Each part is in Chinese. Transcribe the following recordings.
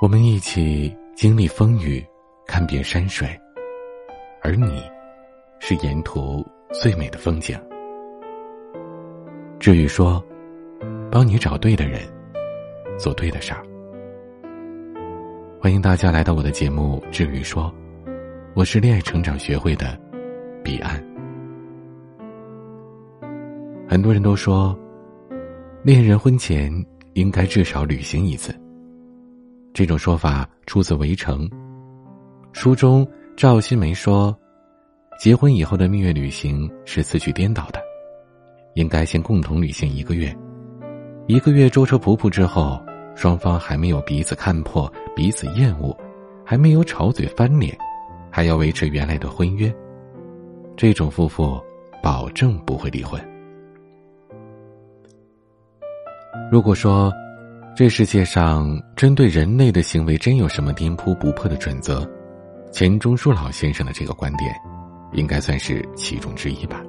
我们一起经历风雨，看遍山水，而你，是沿途最美的风景。至于说，帮你找对的人，做对的事儿。欢迎大家来到我的节目《至于说》，我是恋爱成长学会的彼岸。很多人都说，恋人婚前应该至少旅行一次。这种说法出自《围城》，书中赵新梅说，结婚以后的蜜月旅行是次序颠倒的，应该先共同旅行一个月，一个月舟车仆仆之后，双方还没有彼此看破、彼此厌恶，还没有吵嘴翻脸，还要维持原来的婚约，这种夫妇保证不会离婚。如果说。这世界上针对人类的行为真有什么颠扑不破的准则？钱钟书老先生的这个观点，应该算是其中之一吧。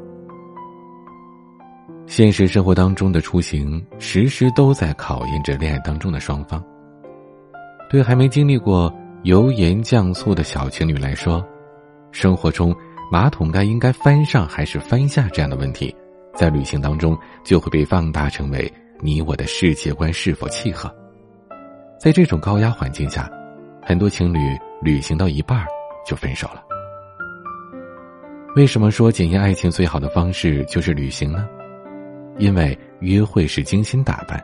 现实生活当中的出行，时时都在考验着恋爱当中的双方。对还没经历过油盐酱醋的小情侣来说，生活中马桶盖应该翻上还是翻下这样的问题，在旅行当中就会被放大成为。你我的世界观是否契合？在这种高压环境下，很多情侣旅行到一半就分手了。为什么说检验爱情最好的方式就是旅行呢？因为约会是精心打扮，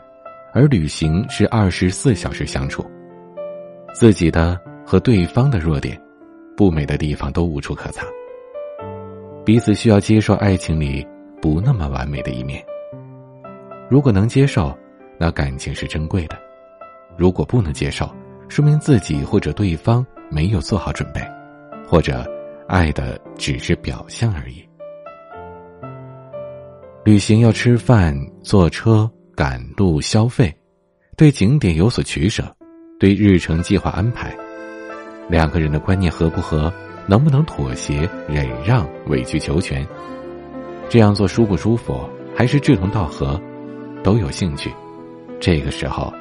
而旅行是二十四小时相处。自己的和对方的弱点、不美的地方都无处可藏。彼此需要接受爱情里不那么完美的一面。如果能接受，那感情是珍贵的；如果不能接受，说明自己或者对方没有做好准备，或者爱的只是表象而已。旅行要吃饭、坐车、赶路、消费，对景点有所取舍，对日程计划安排，两个人的观念合不合，能不能妥协、忍让、委曲求全，这样做舒不舒服，还是志同道合？都有兴趣，这个时候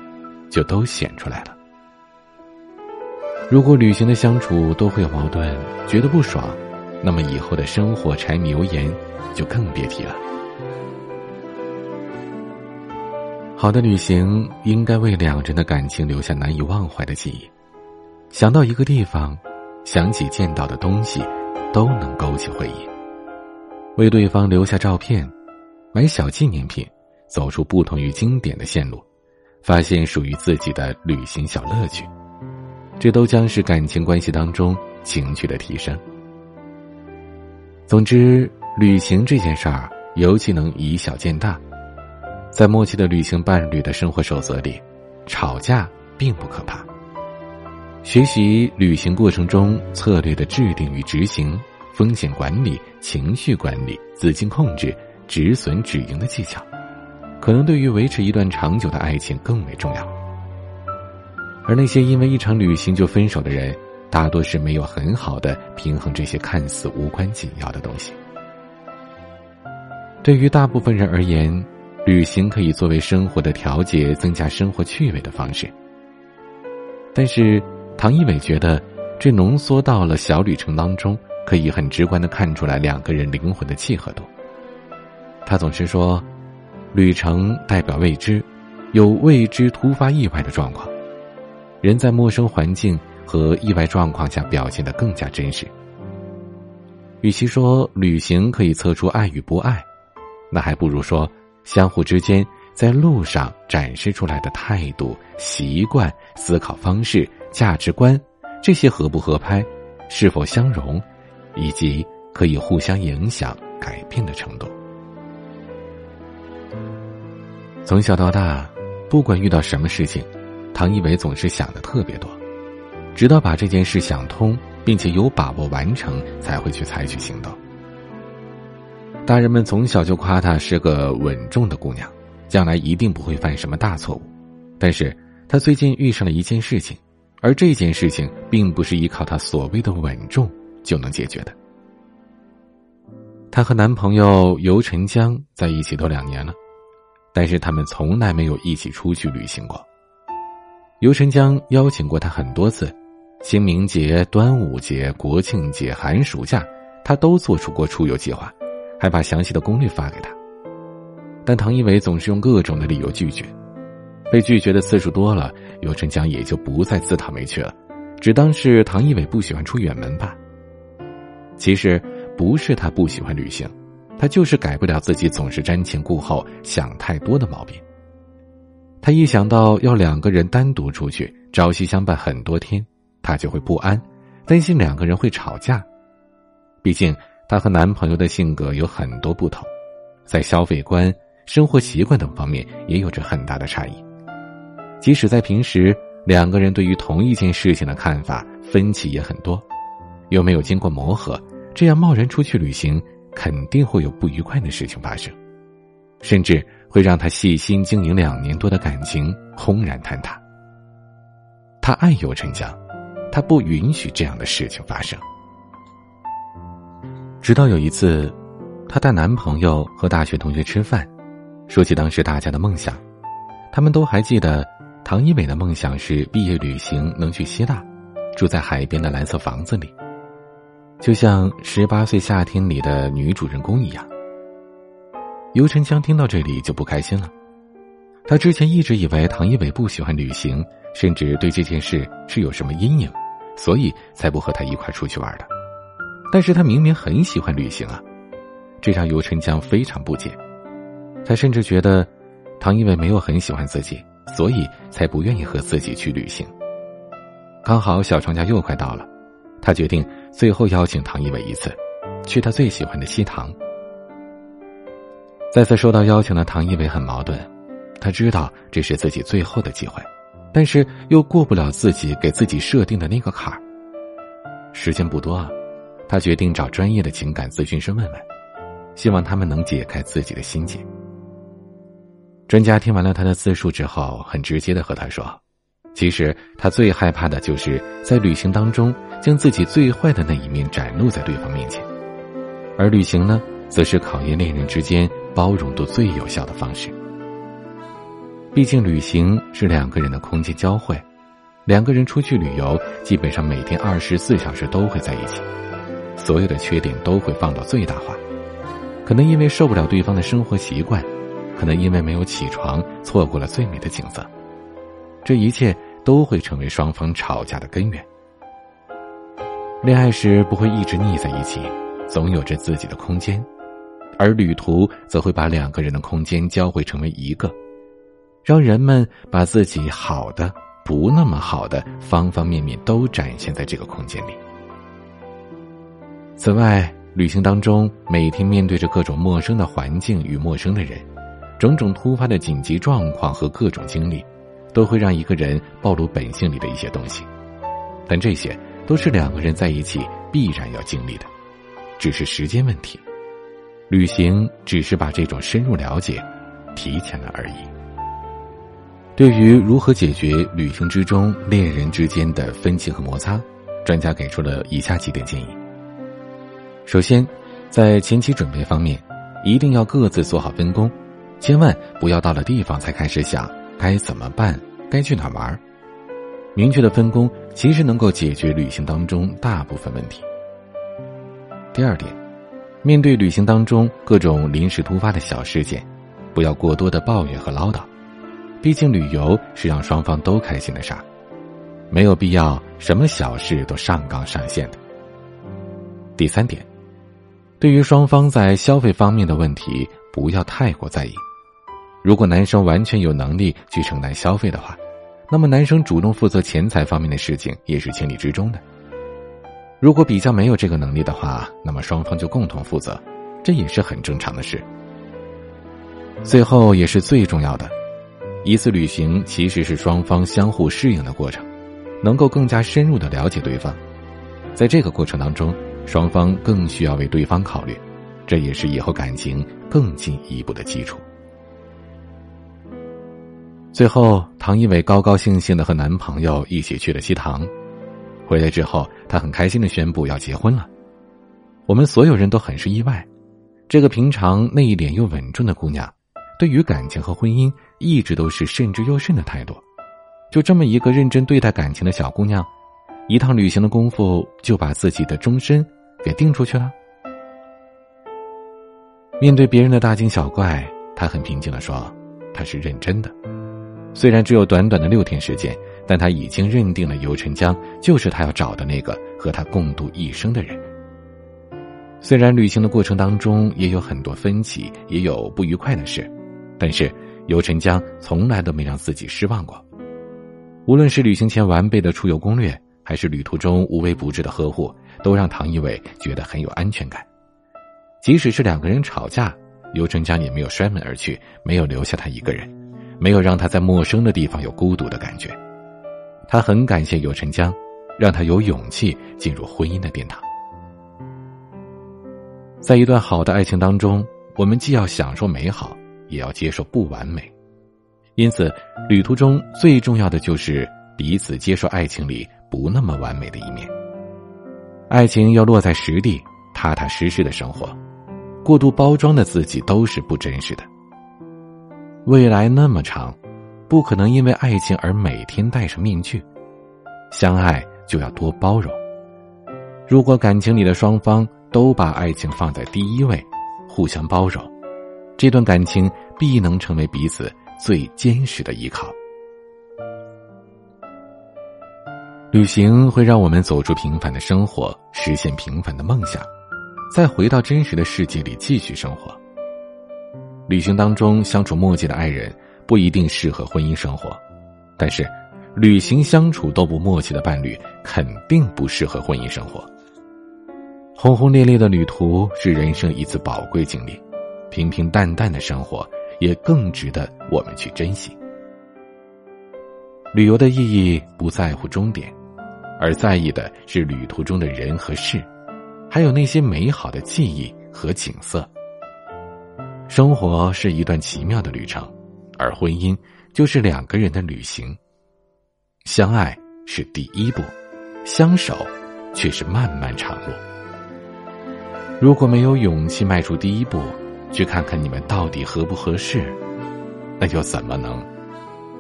就都显出来了。如果旅行的相处都会有矛盾，觉得不爽，那么以后的生活柴米油盐就更别提了。好的旅行应该为两人的感情留下难以忘怀的记忆，想到一个地方，想起见到的东西，都能勾起回忆。为对方留下照片，买小纪念品。走出不同于经典的线路，发现属于自己的旅行小乐趣，这都将是感情关系当中情趣的提升。总之，旅行这件事儿尤其能以小见大，在默契的旅行伴侣的生活守则里，吵架并不可怕。学习旅行过程中策略的制定与执行、风险管理、情绪管理、资金控制、止损止盈的技巧。可能对于维持一段长久的爱情更为重要，而那些因为一场旅行就分手的人，大多是没有很好的平衡这些看似无关紧要的东西。对于大部分人而言，旅行可以作为生活的调节、增加生活趣味的方式。但是，唐一伟觉得，这浓缩到了小旅程当中，可以很直观的看出来两个人灵魂的契合度。他总是说。旅程代表未知，有未知突发意外的状况，人在陌生环境和意外状况下表现的更加真实。与其说旅行可以测出爱与不爱，那还不如说相互之间在路上展示出来的态度、习惯、思考方式、价值观，这些合不合拍，是否相容，以及可以互相影响、改变的程度。从小到大，不管遇到什么事情，唐一伟总是想的特别多，直到把这件事想通，并且有把握完成，才会去采取行动。大人们从小就夸她是个稳重的姑娘，将来一定不会犯什么大错误。但是她最近遇上了一件事情，而这件事情并不是依靠她所谓的稳重就能解决的。她和男朋友尤晨江在一起都两年了。但是他们从来没有一起出去旅行过。尤晨江邀请过他很多次，清明节、端午节、国庆节、寒暑假，他都做出过出游计划，还把详细的攻略发给他。但唐一伟总是用各种的理由拒绝，被拒绝的次数多了，尤晨江也就不再自讨没趣了，只当是唐一伟不喜欢出远门吧。其实不是他不喜欢旅行，他就是改不了自己总是瞻前顾后、想太多的毛病。他一想到要两个人单独出去朝夕相伴很多天，他就会不安，担心两个人会吵架。毕竟他和男朋友的性格有很多不同，在消费观、生活习惯等方面也有着很大的差异。即使在平时，两个人对于同一件事情的看法分歧也很多，又没有经过磨合，这样贸然出去旅行，肯定会有不愉快的事情发生，甚至。会让他细心经营两年多的感情轰然坍塌。他爱尤晨江，他不允许这样的事情发生。直到有一次，她带男朋友和大学同学吃饭，说起当时大家的梦想，他们都还记得，唐一伟的梦想是毕业旅行能去希腊，住在海边的蓝色房子里，就像《十八岁夏天》里的女主人公一样。尤晨江听到这里就不开心了，他之前一直以为唐一伟不喜欢旅行，甚至对这件事是有什么阴影，所以才不和他一块出去玩的。但是他明明很喜欢旅行啊，这让尤晨江非常不解。他甚至觉得，唐一伟没有很喜欢自己，所以才不愿意和自己去旅行。刚好小长假又快到了，他决定最后邀请唐一伟一次，去他最喜欢的西塘。再次收到邀请的唐一伟很矛盾，他知道这是自己最后的机会，但是又过不了自己给自己设定的那个坎儿。时间不多啊，他决定找专业的情感咨询师问问，希望他们能解开自己的心结。专家听完了他的自述之后，很直接的和他说：“其实他最害怕的就是在旅行当中将自己最坏的那一面展露在对方面前，而旅行呢，则是考验恋人之间。”包容度最有效的方式。毕竟旅行是两个人的空间交汇，两个人出去旅游，基本上每天二十四小时都会在一起，所有的缺点都会放到最大化。可能因为受不了对方的生活习惯，可能因为没有起床错过了最美的景色，这一切都会成为双方吵架的根源。恋爱时不会一直腻在一起，总有着自己的空间。而旅途则会把两个人的空间交汇成为一个，让人们把自己好的、不那么好的方方面面都展现在这个空间里。此外，旅行当中每天面对着各种陌生的环境与陌生的人，种种突发的紧急状况和各种经历，都会让一个人暴露本性里的一些东西。但这些都是两个人在一起必然要经历的，只是时间问题。旅行只是把这种深入了解提前了而已。对于如何解决旅行之中恋人之间的分歧和摩擦，专家给出了以下几点建议。首先，在前期准备方面，一定要各自做好分工，千万不要到了地方才开始想该怎么办、该去哪玩。明确的分工其实能够解决旅行当中大部分问题。第二点。面对旅行当中各种临时突发的小事件，不要过多的抱怨和唠叨，毕竟旅游是让双方都开心的事儿，没有必要什么小事都上纲上线的。第三点，对于双方在消费方面的问题，不要太过在意。如果男生完全有能力去承担消费的话，那么男生主动负责钱财方面的事情也是情理之中的。如果比较没有这个能力的话，那么双方就共同负责，这也是很正常的事。最后也是最重要的，一次旅行其实是双方相互适应的过程，能够更加深入的了解对方。在这个过程当中，双方更需要为对方考虑，这也是以后感情更进一步的基础。最后，唐一伟高高兴兴的和男朋友一起去了西塘。回来之后，他很开心的宣布要结婚了。我们所有人都很是意外，这个平常内敛又稳重的姑娘，对于感情和婚姻一直都是慎之又慎的态度。就这么一个认真对待感情的小姑娘，一趟旅行的功夫就把自己的终身给定出去了。面对别人的大惊小怪，她很平静的说：“她是认真的。虽然只有短短的六天时间，但他已经认定了尤晨江就是他要找的那个和他共度一生的人。虽然旅行的过程当中也有很多分歧，也有不愉快的事，但是尤晨江从来都没让自己失望过。无论是旅行前完备的出游攻略，还是旅途中无微不至的呵护，都让唐一伟觉得很有安全感。”即使是两个人吵架，尤晨江也没有摔门而去，没有留下他一个人，没有让他在陌生的地方有孤独的感觉。他很感谢有陈江，让他有勇气进入婚姻的殿堂。在一段好的爱情当中，我们既要享受美好，也要接受不完美。因此，旅途中最重要的就是彼此接受爱情里不那么完美的一面。爱情要落在实地，踏踏实实的生活。过度包装的自己都是不真实的。未来那么长，不可能因为爱情而每天戴上面具。相爱就要多包容。如果感情里的双方都把爱情放在第一位，互相包容，这段感情必能成为彼此最坚实的依靠。旅行会让我们走出平凡的生活，实现平凡的梦想。再回到真实的世界里继续生活。旅行当中相处默契的爱人不一定适合婚姻生活，但是旅行相处都不默契的伴侣肯定不适合婚姻生活。轰轰烈烈的旅途是人生一次宝贵经历，平平淡淡的生活也更值得我们去珍惜。旅游的意义不在乎终点，而在意的是旅途中的人和事。还有那些美好的记忆和景色。生活是一段奇妙的旅程，而婚姻就是两个人的旅行。相爱是第一步，相守却是漫漫长路。如果没有勇气迈出第一步，去看看你们到底合不合适，那又怎么能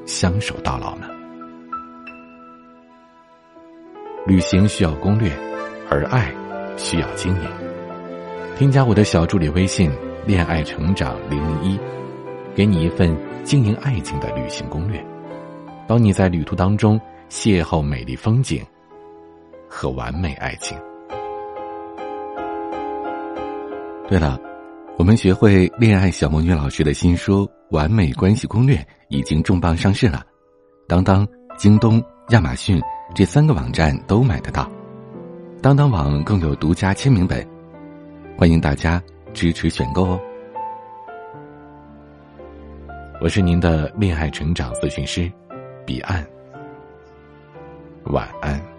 相守到老呢？旅行需要攻略，而爱。需要经营，添加我的小助理微信“恋爱成长零零一”，给你一份经营爱情的旅行攻略，帮你在旅途当中邂逅美丽风景和完美爱情。对了，我们学会恋爱小魔女老师的新书《完美关系攻略》已经重磅上市了，当当、京东、亚马逊这三个网站都买得到。当当网更有独家签名本，欢迎大家支持选购哦。我是您的恋爱成长咨询师，彼岸，晚安。